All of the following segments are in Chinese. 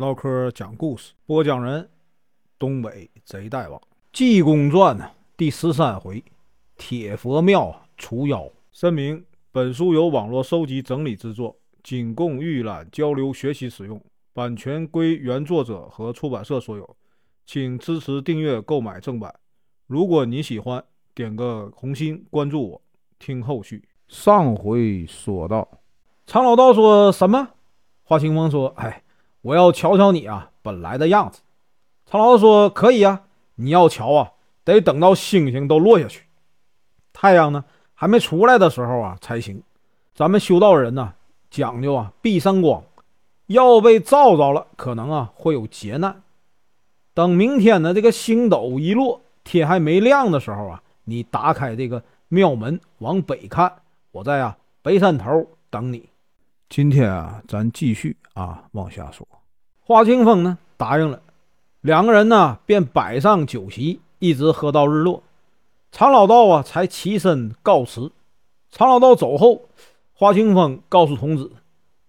唠嗑讲故事，播讲人：东北贼大王，《济公传》呢第十三回，铁佛庙除妖。声明：本书由网络收集整理制作，仅供预览、交流、学习使用，版权归原作者和出版社所有，请支持订阅、购买正版。如果你喜欢，点个红心，关注我，听后续。上回说到，常老道说什么？华清风说：“哎，我要瞧瞧你啊，本来的样子。”常老道说：“可以啊，你要瞧啊，得等到星星都落下去，太阳呢还没出来的时候啊才行。咱们修道人呢讲究啊避三光，要被照着了，可能啊会有劫难。等明天呢这个星斗一落，天还没亮的时候啊，你打开这个庙门往北看，我在啊北山头等你。”今天啊，咱继续啊往下说。花清风呢答应了，两个人呢便摆上酒席，一直喝到日落。常老道啊才起身告辞。常老道走后，花清风告诉童子：“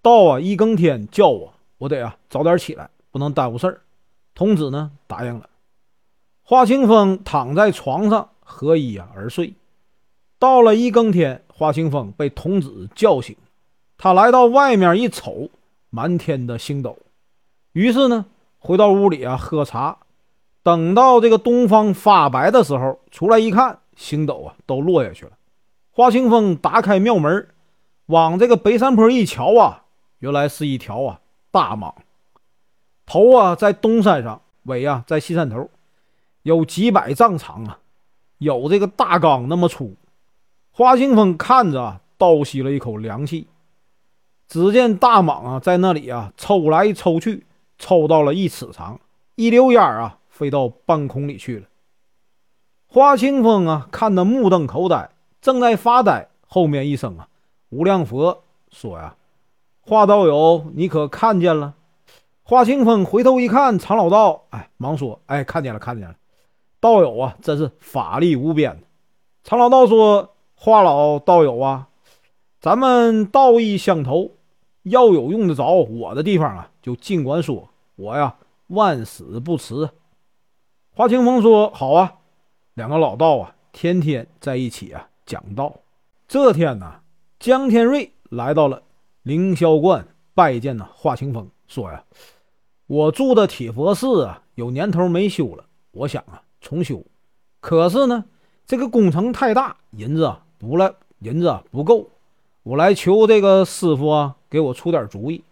道啊一更天叫我，我得啊早点起来，不能耽误事儿。”童子呢答应了。花清风躺在床上合衣啊而睡。到了一更天，花清风被童子叫醒。他来到外面一瞅，满天的星斗，于是呢，回到屋里啊喝茶。等到这个东方发白的时候，出来一看，星斗啊都落下去了。花清风打开庙门，往这个北山坡一瞧啊，原来是一条啊大蟒，头啊在东山上，尾啊在西山头，有几百丈长啊，有这个大缸那么粗。花清风看着，倒吸了一口凉气。只见大蟒啊，在那里啊抽来抽去，抽到了一尺长，一溜烟儿啊飞到半空里去了。华清风啊看得目瞪口呆，正在发呆，后面一声啊，无量佛说呀：“华道友，你可看见了？”华清风回头一看，常老道，哎，忙说：“哎，看见了，看见了。道友啊，真是法力无边。”常老道说：“华老道友啊，咱们道义相投。”要有用得着我的地方啊，就尽管说，我呀万死不辞。华清风说：“好啊，两个老道啊，天天在一起啊讲道。”这天呢，江天瑞来到了凌霄观拜见呢华清风，说呀：“我住的铁佛寺啊，有年头没修了，我想啊重修。可是呢，这个工程太大，银子啊不了，银子啊不够。”我来求这个师傅啊，给我出点主意。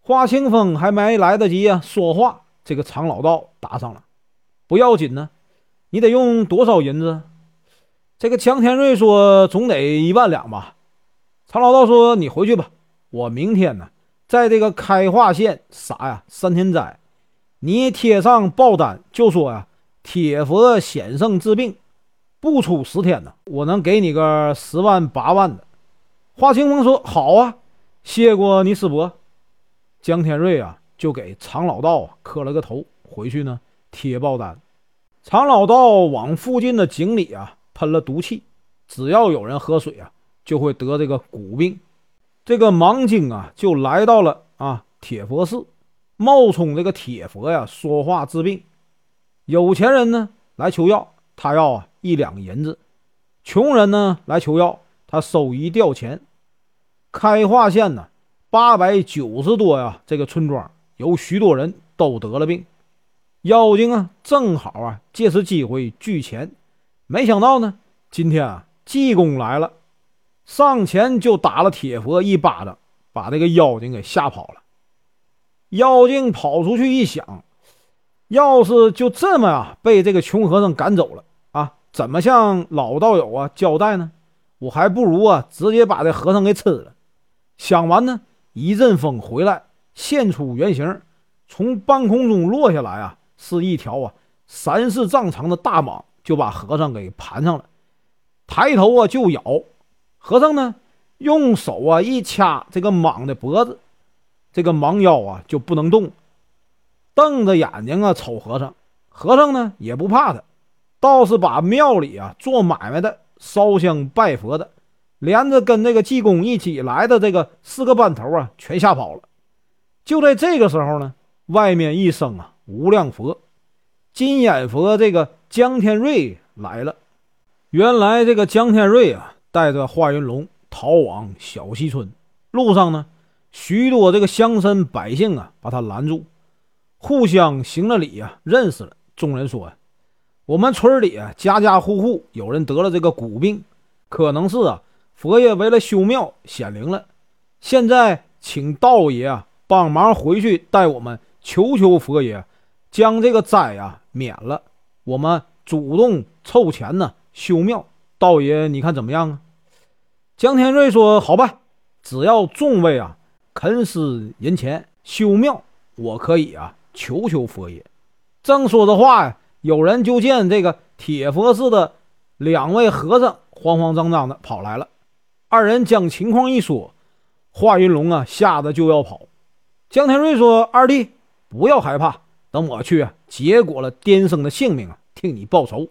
花清风还没来得及啊说话，这个常老道答上了：“不要紧呢，你得用多少银子？”这个江天瑞说：“总得一万两吧。”常老道说：“你回去吧，我明天呢，在这个开化县撒呀三天斋，你贴上报单，就说呀，铁佛显圣治病，不出十天呢，我能给你个十万八万的。”华清风说：“好啊，谢过你师伯。”江天瑞啊，就给常老道磕了个头，回去呢贴报单。常老道往附近的井里啊喷了毒气，只要有人喝水啊，就会得这个骨病。这个盲精啊，就来到了啊铁佛寺，冒充这个铁佛呀说话治病。有钱人呢来求药，他要啊一两银子；穷人呢来求药，他收一吊钱。开化县呢，八百九十多呀，这个村庄有许多人都得了病，妖精啊，正好啊，借此机会聚钱。没想到呢，今天啊，济公来了，上前就打了铁佛一巴掌，把这个妖精给吓跑了。妖精跑出去一想，要是就这么啊被这个穷和尚赶走了啊，怎么向老道友啊交代呢？我还不如啊，直接把这和尚给吃了。想完呢，一阵风回来，现出原形，从半空中落下来啊，是一条啊三四丈长的大蟒，就把和尚给盘上了。抬头啊就咬，和尚呢用手啊一掐这个蟒的脖子，这个蟒腰啊就不能动，瞪着眼睛啊瞅和尚。和尚呢也不怕他，倒是把庙里啊做买卖的、烧香拜佛的。连着跟那个济公一起来的这个四个班头啊，全吓跑了。就在这个时候呢，外面一声啊，无量佛，金眼佛这个江天瑞来了。原来这个江天瑞啊，带着华云龙逃往小西村，路上呢，许多这个乡绅百姓啊，把他拦住，互相行了礼啊，认识了。众人说：“啊我们村里啊，家家户户有人得了这个骨病，可能是啊，佛爷为了修庙显灵了。现在请道爷啊，帮忙回去带我们。”求求佛爷，将这个灾啊免了。我们主动凑钱呢修庙。道爷，你看怎么样啊？江天瑞说：“好办，只要众位啊肯施银钱修庙，我可以啊求求佛爷。”正说着话呀，有人就见这个铁佛寺的两位和尚慌慌张张的跑来了。二人将情况一说，华云龙啊吓得就要跑。江天瑞说：“二弟。”不要害怕，等我去啊，结果了癫僧的性命啊，替你报仇。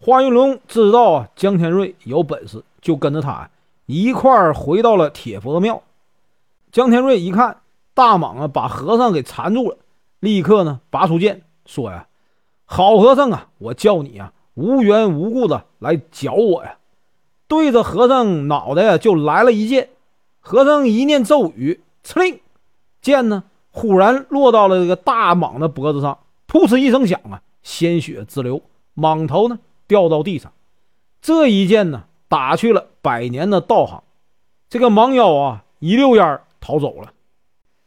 华云龙知道啊，江天瑞有本事，就跟着他一块回到了铁佛庙。江天瑞一看大蟒啊，把和尚给缠住了，立刻呢拔出剑说呀：“好和尚啊，我叫你啊，无缘无故的来搅我呀！”对着和尚脑袋呀就来了一剑。和尚一念咒语，呲令，剑呢。忽然落到了这个大蟒的脖子上，噗哧一声响啊，鲜血直流，蟒头呢掉到地上。这一剑呢，打去了百年的道行。这个蟒妖啊，一溜烟逃走了。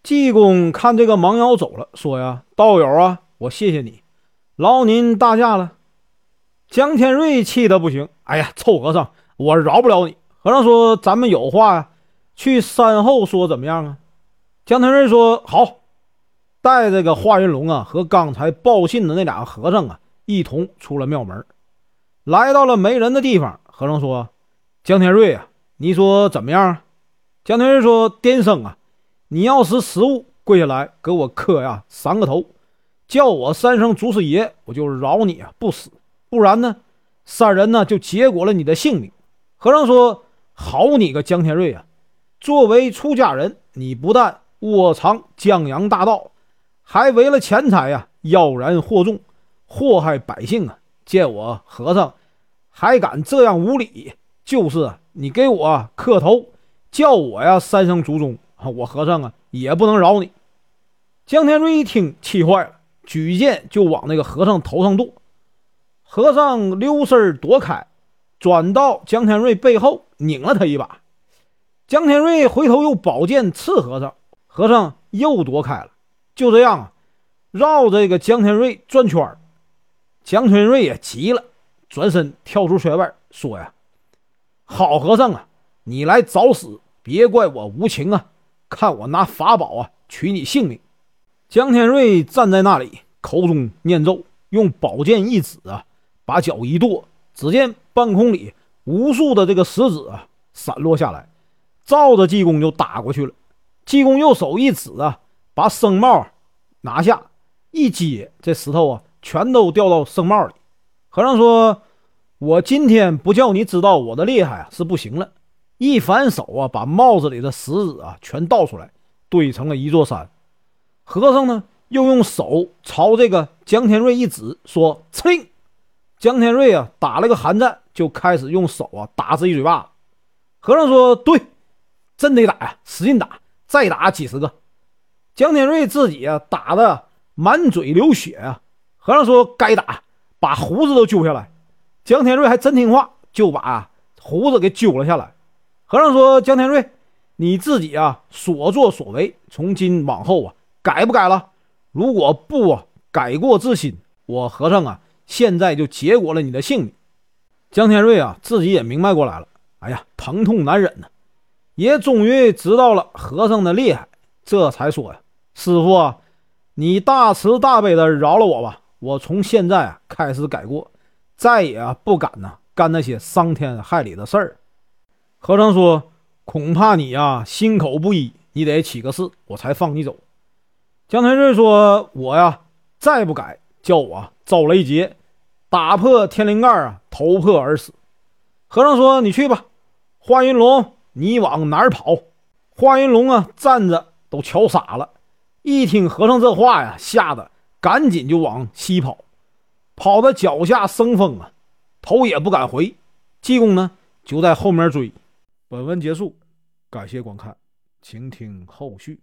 济公看这个盲妖走了，说呀：“道友啊，我谢谢你，劳您大驾了。”江天瑞气得不行，哎呀，臭和尚，我饶不了你。和尚说：“咱们有话呀，去山后说怎么样啊？”江天瑞说：“好，带这个华云龙啊和刚才报信的那俩和尚啊一同出了庙门，来到了没人的地方。和尚说：‘江天瑞啊，你说怎么样？’江天瑞说：‘癫僧啊，你要是失误，跪下来给我磕呀三个头，叫我三声祖师爷，我就饶你啊不死；不然呢，三人呢就结果了你的性命。’和尚说：‘好你个江天瑞啊，作为出家人，你不但……’窝藏江洋大盗，还为了钱财呀，妖然惑众，祸害百姓啊！见我和尚还敢这样无礼，就是你给我磕头，叫我呀三声祖宗啊，我和尚啊也不能饶你。江天瑞一听，气坏了，举剑就往那个和尚头上剁。和尚溜身躲开，转到江天瑞背后，拧了他一把。江天瑞回头又宝剑刺和尚。和尚又躲开了，就这样啊，绕这个江天瑞转圈儿。江天瑞也急了，转身跳出圈外，说呀：“好和尚啊，你来找死，别怪我无情啊！看我拿法宝啊，取你性命。”江天瑞站在那里，口中念咒，用宝剑一指啊，把脚一跺，只见半空里无数的这个石子啊，散落下来，照着济公就打过去了。济公右手一指啊，把僧帽拿下，一接这石头啊，全都掉到僧帽里。和尚说：“我今天不叫你知道我的厉害啊，是不行了。”一反手啊，把帽子里的石子啊全倒出来，堆成了一座山。和尚呢，又用手朝这个江天瑞一指，说：“令！”江天瑞啊，打了个寒战，就开始用手啊打自己嘴巴。和尚说：“对，真得打呀，使劲打。”再打几十个，江天瑞自己啊打的满嘴流血啊。和尚说该打，把胡子都揪下来。江天瑞还真听话，就把胡子给揪了下来。和尚说：“江天瑞，你自己啊所作所为，从今往后啊改不改了？如果不啊改过自新，我和尚啊现在就结果了你的性命。”江天瑞啊自己也明白过来了，哎呀，疼痛难忍呐。也终于知道了和尚的厉害，这才说呀：“师傅啊，你大慈大悲的饶了我吧，我从现在啊开始改过，再也不敢呐干那些伤天害理的事儿。”和尚说：“恐怕你呀心口不一，你得起个誓，我才放你走。”江天瑞说：“我呀再不改，叫我遭雷劫，打破天灵盖啊，头破而死。”和尚说：“你去吧，华云龙。”你往哪儿跑？华云龙啊，站着都瞧傻了。一听和尚这话呀，吓得赶紧就往西跑，跑的脚下生风啊，头也不敢回。济公呢就在后面追。本文结束，感谢观看，请听后续。